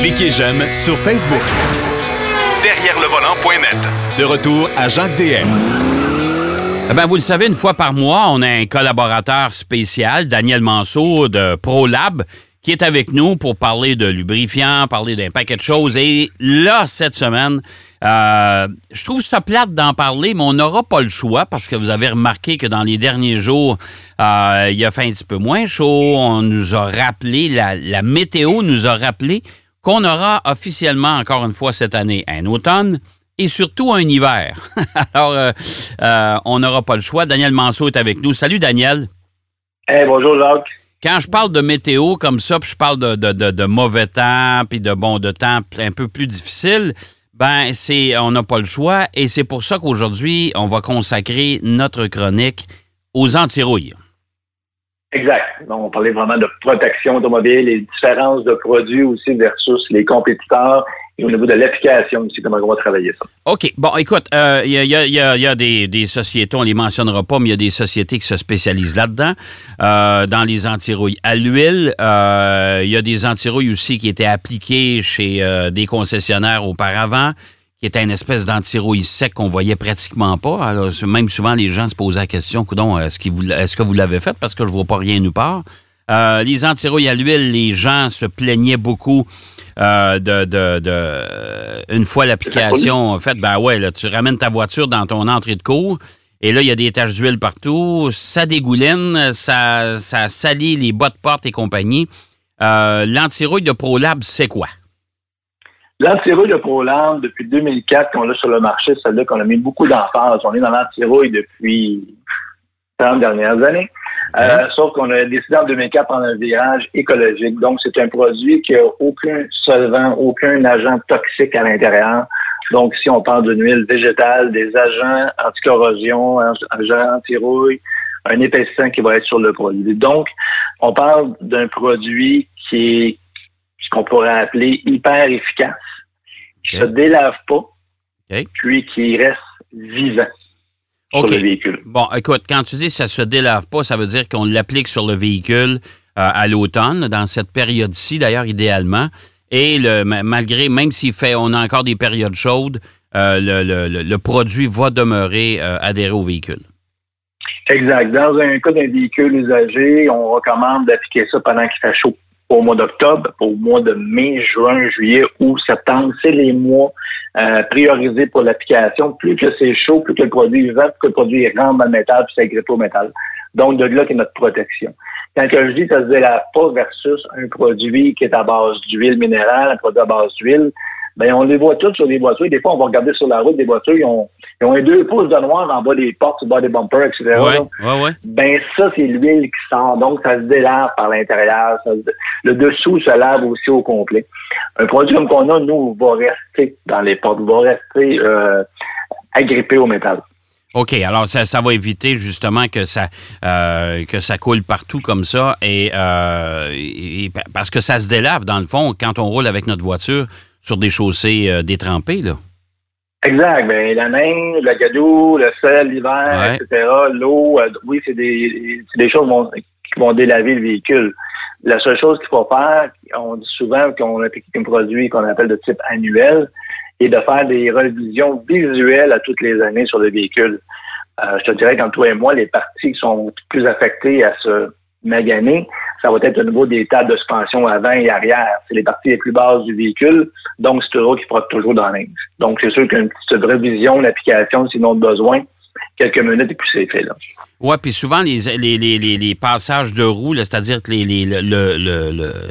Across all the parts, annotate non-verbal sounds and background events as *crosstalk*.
Cliquez j'aime sur Facebook. Derrière le volant.net. De retour à Jacques DM. Eh ben, vous le savez, une fois par mois, on a un collaborateur spécial, Daniel Mansour de ProLab, qui est avec nous pour parler de lubrifiant, parler d'un paquet de choses. Et là, cette semaine, euh, je trouve ça plate d'en parler, mais on n'aura pas le choix parce que vous avez remarqué que dans les derniers jours, euh, il a fait un petit peu moins chaud. On nous a rappelé, la, la météo nous a rappelé qu'on aura officiellement, encore une fois cette année, un automne et surtout un hiver. *laughs* Alors, euh, euh, on n'aura pas le choix. Daniel Manceau est avec nous. Salut, Daniel. Hey, bonjour, Jacques. Quand je parle de météo comme ça, puis je parle de, de, de, de mauvais temps, puis de bon de temps un peu plus difficile, ben c'est on n'a pas le choix et c'est pour ça qu'aujourd'hui, on va consacrer notre chronique aux antirouilles. Exact. Donc, on parlait vraiment de protection automobile et différences de produits aussi versus les compétiteurs au niveau de l'application aussi, comment on va travailler ça. OK. Bon, écoute, il euh, y, a, y, a, y, a, des, sociétés, on les mentionnera pas, mais il y a des sociétés qui se spécialisent là-dedans, euh, dans les antirouilles à l'huile. Il euh, y a des antirouilles aussi qui étaient appliquées chez des concessionnaires auparavant qui était une espèce d'antirouille sec qu'on voyait pratiquement pas. Alors, même souvent, les gens se posaient la question, est-ce, est que vous l'avez fait? Parce que je vois pas rien nous part. Euh, les antirouilles à l'huile, les gens se plaignaient beaucoup euh, de, de, de, une fois l'application faite, ben ouais, là, tu ramènes ta voiture dans ton entrée de cours. Et là, il y a des taches d'huile partout. Ça dégouline, ça, ça salit les bas de porte et compagnie. Euh, l'antirouille de ProLab, c'est quoi? L'antirouille de ProLab, depuis 2004 qu'on l'a sur le marché, c'est là qu'on a mis beaucoup d'emphase. On est dans l'antirouille depuis 30 dernières années. Euh, sauf qu'on a décidé en 2004 de prendre un virage écologique. Donc, c'est un produit qui n'a aucun solvant, aucun agent toxique à l'intérieur. Donc, si on parle d'une huile végétale, des agents anti-corrosion, agents anti-rouille, un épaississant qui va être sur le produit. Donc, on parle d'un produit qui est ce qu'on pourrait appeler hyper efficace, qui ne se délave pas, puis qui reste vivant. Sur le véhicule. Bon, écoute, quand tu dis que ça se délave pas, ça veut dire qu'on l'applique sur le véhicule euh, à l'automne, dans cette période-ci, d'ailleurs, idéalement. Et le, malgré, même s'il fait, on a encore des périodes chaudes, euh, le, le, le, produit va demeurer euh, adhéré au véhicule. Exact. Dans un cas d'un véhicule usagé, on recommande d'appliquer ça pendant qu'il fait chaud au mois d'octobre, au mois de mai, juin, juillet ou septembre. C'est les mois euh, priorisés pour l'application. Plus que c'est chaud, plus que le produit est vivant, plus que le produit rentre dans le métal, puis ça grippe au métal. Donc, de là qu'est notre protection. Quand je dis ça se pas versus un produit qui est à base d'huile minérale, un produit à base d'huile, ben on les voit tous sur les voitures. Des fois, on va regarder sur la route des voitures, ils ont, ils ont un deux pouces de noir en bas des portes, en bas des bumpers, etc. Ouais, ouais, ouais. Ben ça, c'est l'huile qui sort. Donc, ça se délave par l'intérieur. Le dessous se lave aussi au complet. Un produit comme qu'on a, nous, va rester dans les portes, va rester euh, agrippé au métal. OK, alors ça, ça va éviter justement que ça euh, que ça coule partout comme ça et, euh, et, parce que ça se délave dans le fond quand on roule avec notre voiture sur des chaussées détrempées là. Exact. Ben, la neige, la gadoue, le sel, l'hiver, Ouais. etc., l'eau, euh, oui, c'est des, c'est des choses vont- qui vont délaver le véhicule. La seule chose qu'il faut faire, on dit souvent qu'on applique un produit qu'on appelle de type annuel, et de faire des revisions visuelles à toutes les années sur le véhicule. Euh, je te dirais qu'en toi et moi, les parties qui sont plus affectées à ce magané, ça va être au niveau des tables de suspension avant et arrière. C'est les parties les plus basses du véhicule, donc c'est toujours qui frotte toujours dans la neige. Donc c'est sûr qu'une petite révision, l'application, sinon de besoin, quelques minutes et puis c'est fait. Ouais, puis souvent les, les, les, les, passages de roues, c'est-à-dire que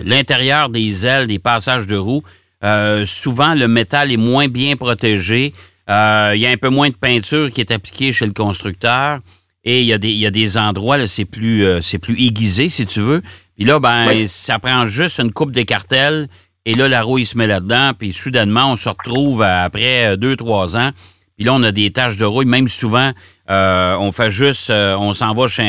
l'intérieur des ailes des passages de roues, euh, souvent le métal est moins bien protégé. Euh, Il y a un peu moins de peinture qui est appliquée chez le constructeur. Et il y a des, il y a des endroits, là, c'est plus, euh, c'est plus aiguisé, si tu veux. Puis là, ben, Oui. ça prend juste une coupe d'écartelle. Et là, la rouille se met là-dedans. Puis soudainement, on se retrouve à- après euh, deux, trois ans. Puis là, on a des taches de rouille. Même souvent, euh, on fait juste, euh, on s'en va chez un,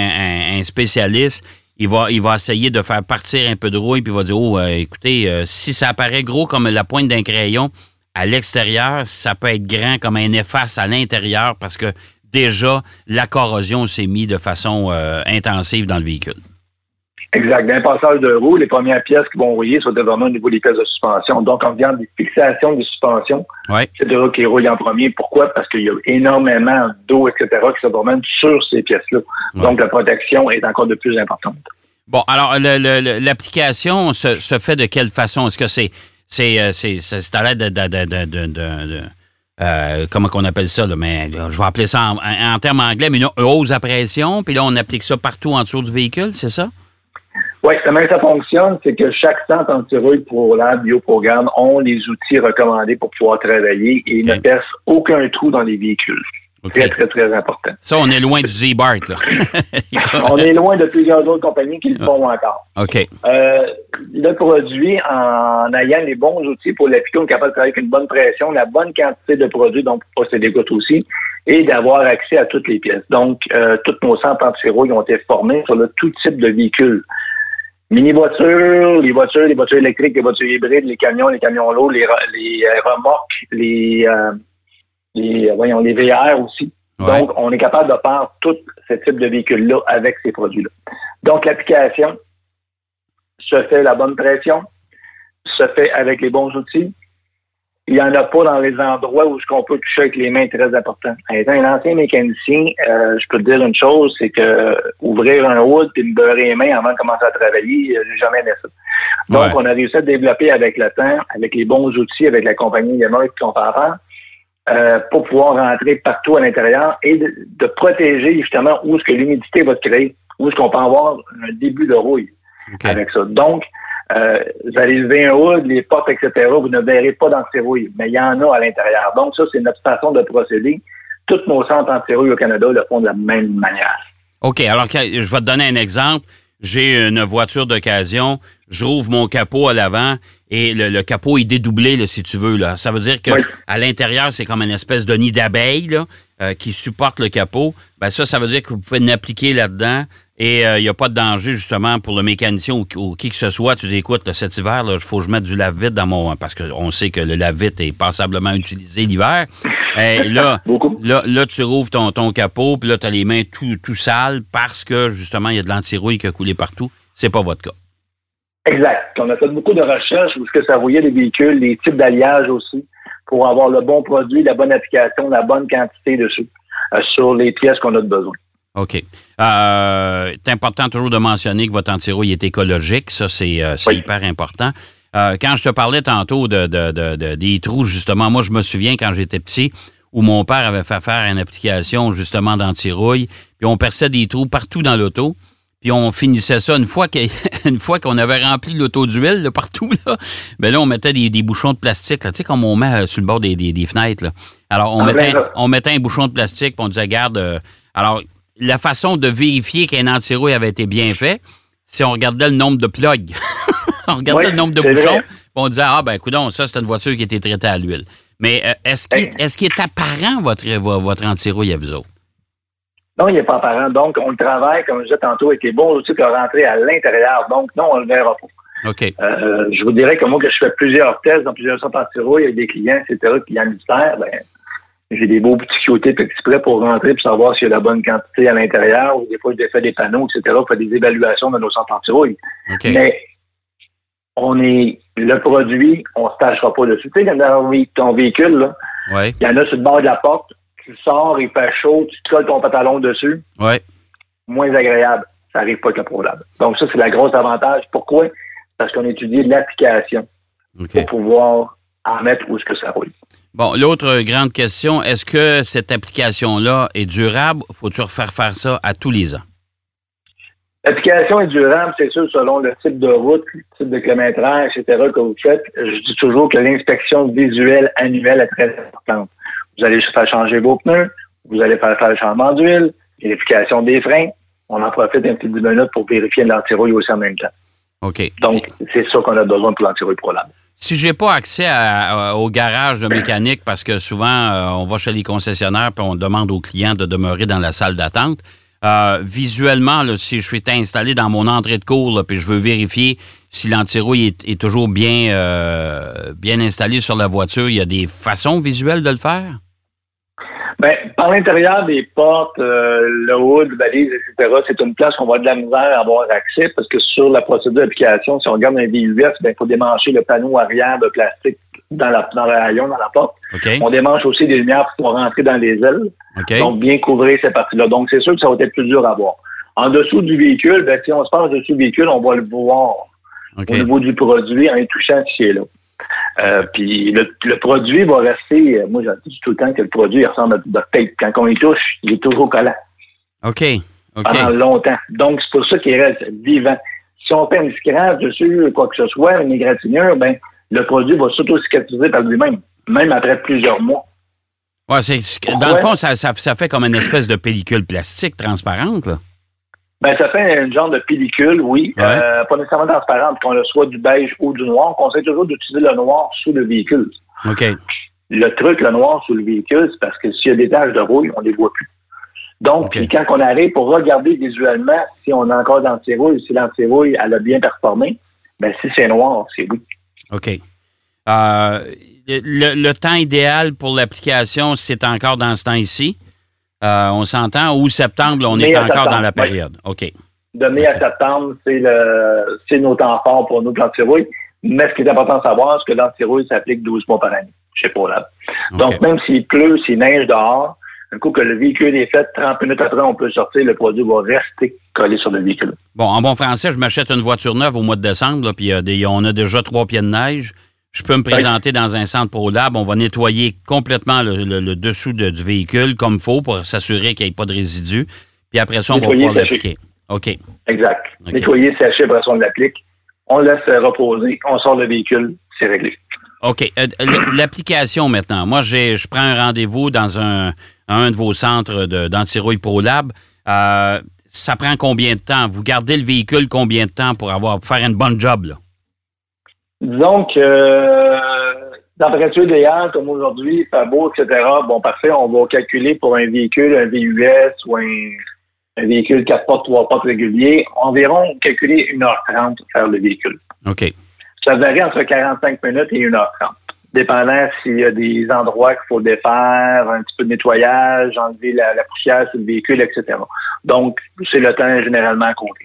un- un spécialiste. Il va, il va essayer de faire partir un peu de rouille, puis il va dire, oh, euh, écoutez, euh, si ça apparaît gros comme la pointe d'un crayon à l'extérieur, ça peut être grand comme un efface à l'intérieur parce que déjà, la corrosion s'est mise de façon euh, intensive dans le véhicule. Exact. D'un passage de roue, les premières pièces qui vont rouiller sont vraiment au niveau des pièces de suspension. Donc, on regarde des fixations de suspension. Ouais. C'est de là qui roule en premier. Pourquoi? Parce qu'il y a énormément d'eau, etc., qui se promènent sur ces pièces-là. Ouais. Donc, la protection est encore de plus importante. Bon, alors, le- le- le- l'application se, se fait de quelle façon? Est-ce que c'est c'est euh, c'est c'est- c'est à l'aide de, euh, comment qu'on appelle ça, là, mais je vais appeler ça en, en- en termes anglais, mais une hausse à pression, puis là, on applique ça partout en dessous du véhicule, c'est ça? Oui, comment ça fonctionne, c'est que chaque centre antirouille pour la bioprogramme ont les outils recommandés pour pouvoir travailler et ne percent aucun trou dans les véhicules. Très, très, très important. Ça, on est loin du Z-Bart. *laughs* On est loin de plusieurs autres compagnies qui le font encore. OK. Euh, le produit, en ayant les bons outils pour l'appliquer, on est capable de travailler avec une bonne pression, la bonne quantité de produit, donc pour pas se dégoûter aussi, et d'avoir accès à toutes les pièces. Donc, euh, toutes nos centres anti-rouille ont été formés sur le tout type de véhicules. Mini-voitures, les voitures, les voitures électriques, les voitures hybrides, les camions, les camions lourds, les, les euh, remorques, les, euh, les, euh, voyons, les VR aussi. Ouais. Donc, on est capable de faire tout ce type de véhicule-là avec ces produits-là. Donc, l'application se fait la bonne pression, se fait avec les bons outils. Il n'y en a pas dans les endroits où ce qu'on peut toucher avec les mains est très important. Étant un ancien mécanicien, euh, je peux te dire une chose, c'est que ouvrir un hood et me beurrer les mains avant de commencer à travailler, euh, j'ai jamais aimé ça. Donc, Ouais. on a réussi à développer avec le temps, avec les bons outils, avec la compagnie Yamaha fait avant, euh, pour pouvoir rentrer partout à l'intérieur et de, de protéger justement où est-ce que l'humidité va se créer, où est-ce qu'on peut avoir un début de rouille avec ça. Donc, euh, vous allez lever un hood, les portes, etc., vous ne verrez pas d'antirouille, mais il y en a à l'intérieur. Donc, ça, c'est notre façon de procéder. Tous nos centres antirouille au Canada le font de la même manière. OK, alors je vais te donner un exemple. J'ai une voiture d'occasion, je rouvre mon capot à l'avant et le, le capot est dédoublé, là, si tu veux. Là. Ça veut dire que Oui. à l'intérieur, c'est comme une espèce de nid d'abeille là, euh, qui supporte le capot. Ben ça, ça veut dire que vous pouvez l'appliquer là-dedans et euh, il n'y a pas de danger justement pour le mécanicien ou, ou qui que ce soit. Tu dis, écoute, là, cet hiver, il faut que je mette du lave-vite dans mon... Parce qu'on sait que le lave-vite est passablement utilisé l'hiver. Et *laughs* là, Beaucoup. Là, là, tu rouvres ton, ton capot, puis là, tu as les mains tout, tout sales parce que, justement, il y a de l'antirouille qui a coulé partout. C'est pas votre cas. Exact. On a fait beaucoup de recherches où ce que ça voyait les véhicules, les types d'alliage aussi, pour avoir le bon produit, la bonne application, la bonne quantité dessus, euh, sur les pièces qu'on a de besoin. OK. Euh, c'est important toujours de mentionner que votre antirouille est écologique. Ça, c'est euh, Oui. hyper important. Euh, quand je te parlais tantôt de, de- de- de- des trous, justement, moi, je me souviens quand j'étais petit où mon père avait fait faire une application, justement, d'antirouille, puis on perçait des trous partout dans l'auto. Puis on finissait ça *laughs* une fois qu'on avait rempli l'auto d'huile là, partout là, ben là on mettait des, des bouchons de plastique là, tu sais comme on met euh, sur le bord des, des- des fenêtres là. Alors on Ah, mettait ben, on mettait un bouchon de plastique puis on disait garde euh, alors la façon de vérifier qu'un antirouille avait été bien fait, c'est on regardait le nombre de plugs. *laughs* on regardait Oui, le nombre de bouchons, puis on disait ah ben coudon, ça c'est une voiture qui a été traitée à l'huile. Mais euh, est-ce qu'il est, est-ce qu'il est apparent votre vo- votre antirouille à vous autres? Non, il n'est pas apparent. Donc, on le travaille, comme je disais tantôt, avec les bons outils qui ont rentré à l'intérieur. Donc, non, on ne le verra pas. OK. Euh, je vous dirais que moi, que je fais plusieurs tests dans plusieurs centres anti-rouille avec des clients, etc., clients militaires, ben, j'ai des beaux petits Q-tips exprès pour rentrer pour savoir s'il y a la bonne quantité à l'intérieur, ou des fois, je fais des panneaux, etc., pour faire des évaluations de nos centres anti-rouille. OK. Mais on est le produit, on ne se tâchera pas dessus. Tu sais, dans ton véhicule, là, Ouais. il y en a sur le bord de la porte, tu sors, il fait chaud, tu te colles ton pantalon dessus, Ouais. moins agréable. Ça arrive pas avec le problème. Donc ça, c'est la grosse avantage. Pourquoi? Parce qu'on étudie l'application pour pouvoir en mettre où est-ce que ça roule. Bon, l'autre grande question, est-ce que cette application-là est durable? Faut-tu refaire faire ça à tous les ans? L'application est durable, c'est sûr, selon le type de route, le type de kilométrage, etc., que vous faites. Je dis toujours que l'inspection visuelle annuelle est très importante. Vous allez faire changer vos pneus, vous allez faire faire le changement d'huile, vérification des freins. On en profite un petit 10 minutes pour vérifier l'antirouille aussi en même temps. OK. Donc, c'est ça qu'on a besoin pour l'antirouille ProLab. Si j'ai pas accès à- à- au garage de mécanique, parce que souvent, euh, on va chez les concessionnaires puis on demande aux clients de demeurer dans la salle d'attente, euh, visuellement, si je suis installé dans mon entrée de cours puis je veux vérifier si l'antirouille est, toujours bien, euh, bien installé sur la voiture, il y a des façons visuelles de le faire? Ben, par l'intérieur des portes, euh, le hood, valise, etc., c'est une place qu'on va de la misère à avoir accès parce que sur la procédure d'application, si on regarde un VUS, ben, il faut démancher le panneau arrière de plastique dans, la, dans le rayon, dans la porte. On démanche aussi des lumières pour rentrer dans les ailes. Donc, bien couvrir ces parties-là. Donc, c'est sûr que ça va être plus dur à voir. En dessous du véhicule, ben, si on se passe dessous du véhicule, on va le voir au niveau du produit en y touchant ce qui est là. Euh, puis le, le produit va rester, moi je dis tout le temps que le produit il ressemble à de tape. Quand on y touche, il est toujours collant OK. OK. pendant longtemps. Donc c'est pour ça qu'il reste vivant. Si on fait une scratch dessus, quoi que ce soit, une égratignure, ben le produit va s'auto-cicatriser par lui-même, même après plusieurs mois. Ouais, c'est, dans le fond, ça, ça, ça fait comme une espèce de pellicule plastique transparente, là. Ben, ça fait un genre de pellicule, oui. Ouais. Euh, pas nécessairement transparente, qu'on le soit du beige ou du noir. On conseille toujours d'utiliser le noir sous le véhicule. OK. Le truc, le noir sous le véhicule, c'est parce que s'il y a des taches de rouille, on les voit plus. Donc, quand on arrive pour regarder visuellement si on a encore d'antirouille, si l'antirouille, elle a bien performé, ben si c'est noir, c'est oui. OK. Euh, le, le temps idéal pour l'application, c'est encore dans ce temps ici. Euh, on s'entend? Ou septembre, on Mai est encore septembre, dans la oui. période. OK. De mai à septembre, c'est le c'est nos temps forts pour nous, l'antirouille. Mais ce qui est important de savoir, c'est que l'antirouille s'applique 12 mois par année chez Polab. Donc, OK. même s'il pleut, s'il neige dehors, un coup que le véhicule est fait, 30 minutes après, on peut sortir, le produit va rester collé sur le véhicule. Bon, en bon français, je m'achète une voiture neuve au mois de décembre, puis des- on a déjà trois pieds de neige. Je peux me présenter dans un centre ProLab. On va nettoyer complètement le, le- le dessous de- du véhicule comme il faut pour s'assurer qu'il n'y ait pas de résidus. Puis après ça, on va pouvoir l'appliquer. OK. Exact. OK. Nettoyer, sécher, après ça, on l'applique. On laisse reposer, on sort le véhicule, c'est réglé. OK. Euh, L'application maintenant. Moi, je prends un rendez-vous dans un, un de vos centres d'antirouille ProLab. Euh, ça prend combien de temps? Vous gardez le véhicule combien de temps pour avoir pour faire une bonne job? Là? Disons que euh, température comme aujourd'hui, fait beau, etc. Bon, parfait, on va calculer pour un véhicule, un VUS ou un, un véhicule 4 portes, 3 portes régulier, environ calculer 1h30 pour faire le véhicule. OK. Ça varie entre 45 minutes et 1h30, dépendant s'il y a des endroits qu'il faut défaire, un petit peu de nettoyage, enlever la, la poussière sur le véhicule, etc. Donc, c'est le temps généralement compté.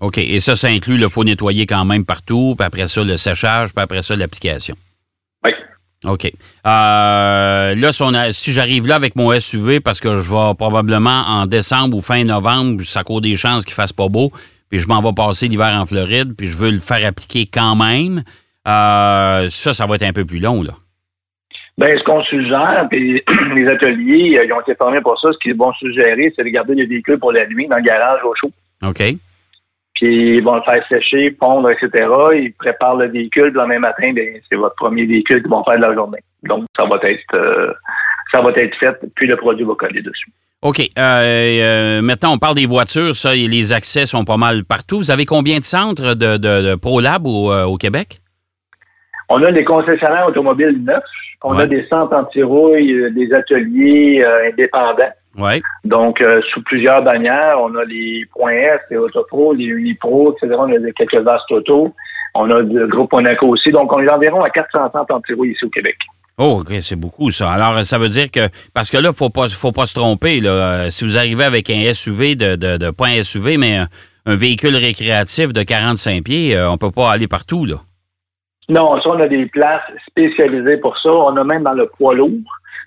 OK. Et ça, ça inclut le faut nettoyer quand même partout, puis après ça, le séchage, puis après ça, l'application. Oui. OK. Euh, là, si, si j'arrive là avec mon SUV, parce que je vais probablement en décembre ou fin novembre, ça court des chances qu'il fasse pas beau, puis je m'en vais passer l'hiver en Floride, puis je veux le faire appliquer quand même, euh, ça, ça va être un peu plus long, là. Ben, ce qu'on suggère, puis *clears throat* les ateliers, euh, ils ont été formés pour ça, ce qu'ils vont suggérer, c'est de garder les véhicules pour la nuit dans le garage au chaud. OK? Puis ils vont le faire sécher, pondre, etc. Ils préparent le véhicule, puis le même matin, ben, c'est votre premier véhicule qu'ils vont faire de la journée. Donc, ça va être euh, ça va être fait, puis le produit va coller dessus. OK. Euh, euh, maintenant, on parle des voitures. Ça, les accès sont pas mal partout. Vous avez combien de centres de, de, de ProLab au, au Québec? On a des concessionnaires automobiles neufs. On Ouais. a des centres anti-rouille, euh, des ateliers euh, indépendants. Oui. Donc, euh, sous plusieurs bannières, on a les points S, les Autopro, les Unipro, etc. On a quelques vastes autos. On a le groupe Monaco aussi. Donc, on est environ à 400 centres anti-rouille ici au Québec. Oh, OK, c'est beaucoup, ça. Alors, ça veut dire que. Parce que là, il faut pas, faut pas se tromper. Là. Si vous arrivez avec un SUV, de, de, de pas un SUV, mais un, un véhicule récréatif de 45 pieds, on peut pas aller partout, là. Non, ça, on a des places spécialisées pour ça. On a même dans le poids lourd.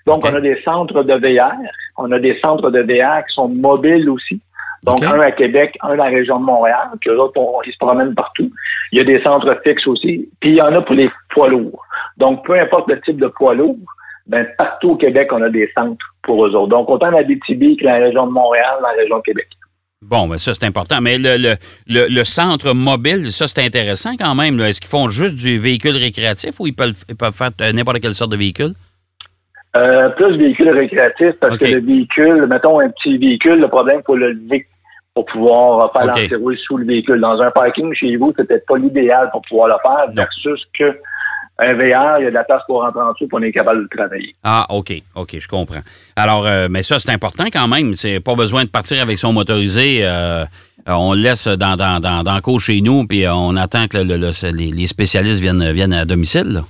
Donc, on a des centres de VR. On a des centres de VR qui sont mobiles aussi. Donc, un à Québec, un dans la région de Montréal, puis eux autres, on- ils se promènent partout. Il y a des centres fixes aussi. Puis, il y en a pour les poids lourds. Donc, peu importe le type de poids lourd, ben, partout au Québec, on a des centres pour eux autres. Donc, autant dans BTB que dans la région de Montréal, dans la région de Québec. Bon, ben ça, c'est important. Mais le, le, le, le centre mobile, ça, c'est intéressant quand même. Est-ce qu'ils font juste du véhicule récréatif ou ils peuvent, ils peuvent faire euh, n'importe quelle sorte de véhicule? Euh, plus véhicule récréatif parce que le véhicule, mettons un petit véhicule, le problème, il faut le lever pour pouvoir faire OK. l'antirouille sous le véhicule. Dans un parking chez vous, c'est peut-être pas l'idéal pour pouvoir le faire, Non. versus que un VR, il y a de la place pour rentrer en dessous, puis on est capable de le travailler. Ah, OK, OK, je comprends. Alors, euh, mais ça, c'est important quand même. C'est pas besoin de partir avec son motorisé. euh, euh, on le laisse dans, dans, dans, dans le cours chez nous, puis on attend que le- le- les, les spécialistes viennent, viennent à domicile.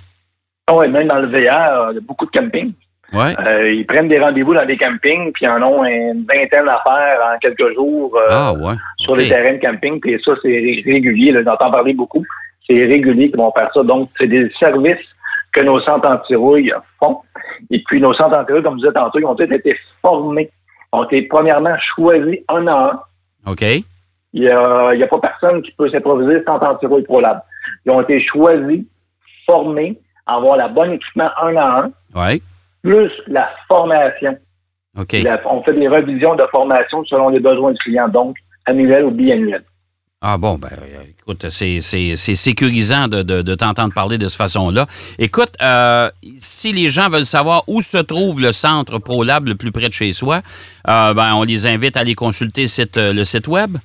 Ah ouais, même dans le VR, il y a beaucoup de camping. Ouais. Euh, ils prennent des rendez-vous dans des campings, puis ils en ont une vingtaine à faire en quelques jours Ah, ouais. sur les terrains de camping. Puis ça, c'est ré- régulier. J'entends parler beaucoup. C'est régulier qu'ils vont faire ça. Donc, c'est des services que nos centres anti-rouille font. Et puis, nos centres anti-rouille, comme je disais tantôt, ils ont tous été formés, ont été premièrement choisis un à un. OK. Il n'y a, pas personne qui peut s'improviser sans anti-rouille ProLab. Ils ont été choisis, formés, avoir la bonne équipement un à un, Ouais. plus la formation. OK. La- on fait des revisions de formation selon les besoins du client, donc annuel ou biannuel. Ah bon, ben euh, écoute, c'est, sécurisant de, de, de t'entendre parler de cette façon-là. Écoute, euh, si les gens veulent savoir où se trouve le centre ProLab le plus près de chez soi, euh, ben, on les invite à aller consulter le site, euh, le site web.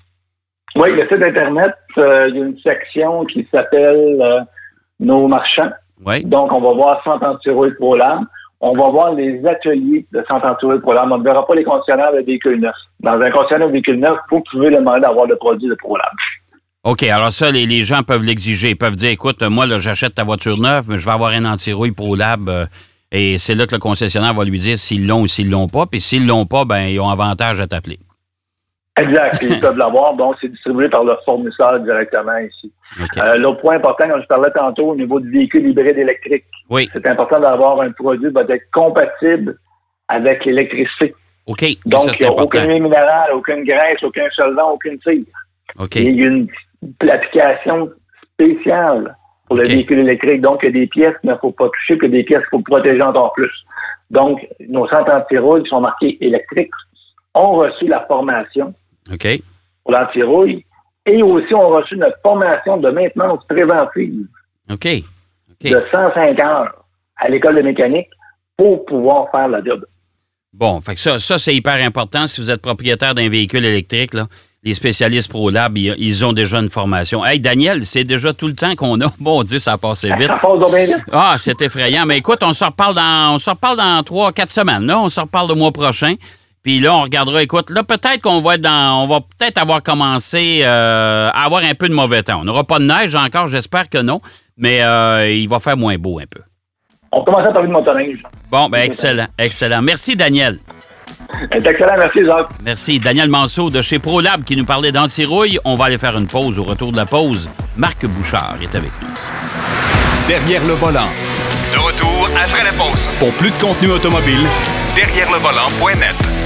Oui, le site Internet, euh, il y a une section qui s'appelle Nos marchands. Oui. Donc, on va voir Centre Antirouille ProLab. On va voir les ateliers de Centre Antirouille ProLab. On ne verra pas les concessionnaires de véhicules neufs. Dans un concessionnaire de véhicules neufs, vous pouvez demander d'avoir le produit de ProLab. OK, alors ça, les, gens peuvent l'exiger. Ils peuvent dire, écoute, moi, j'achète ta voiture neuve, mais je vais avoir un anti-rouille ProLab. euh, et c'est là que le concessionnaire va lui dire s'ils l'ont ou s'ils l'ont pas. Puis s'ils l'ont pas, ben ils ont avantage à t'appeler. Exact. Ils peuvent *laughs* l'avoir. Donc, c'est distribué par le fournisseur directement ici. Euh, L'autre point important, comme je parlais tantôt, au niveau du véhicule hybride électrique, oui. c'est important d'avoir un produit qui va être compatible avec l'électricité. OK. Donc, ça, il n'y a aucun huile minérale, aucune graisse, aucun solvant, aucune cire. OK. Il y a une l'application spéciale pour le véhicule électrique. Donc, il y a des pièces qu'il ne faut pas toucher, que des pièces qu'il faut protéger encore plus. Donc, nos centres anti-rouille qui sont marqués électriques ont reçu la formation OK. pour l'anti-rouille et aussi ont reçu notre formation de maintenance préventive OK. De 105 heures à l'école de mécanique pour pouvoir faire la job. Bon, fait que ça, ça c'est hyper important. Si vous êtes propriétaire d'un véhicule électrique, là, les spécialistes ProLab, ils, ils ont déjà une formation. Hey, Daniel, c'est déjà tout le temps qu'on a. *laughs* Mon Dieu, ça a passé vite. Ça passe bien vite. Ah, c'est effrayant. Mais écoute, on se reparle dans, on se reparle dans trois, quatre semaines. Là, on se reparle le mois prochain. Puis là, on regardera. Écoute, là, peut-être qu'on va être dans, on va peut-être avoir commencé euh, à avoir un peu de mauvais temps. On n'aura pas de neige encore, j'espère que non. Mais euh, il va faire moins beau un peu. On commence à parler de motoneige. Bon, ben excellent, excellent. Merci, Daniel. C'est excellent, merci Jacques. Merci. Daniel Manceau de chez ProLab qui nous parlait d'antirouille. On va aller faire une pause. Au retour de la pause, Marc Bouchard est avec nous. Derrière le volant. De retour après la pause. Pour plus de contenu automobile, Derrière le volant.net.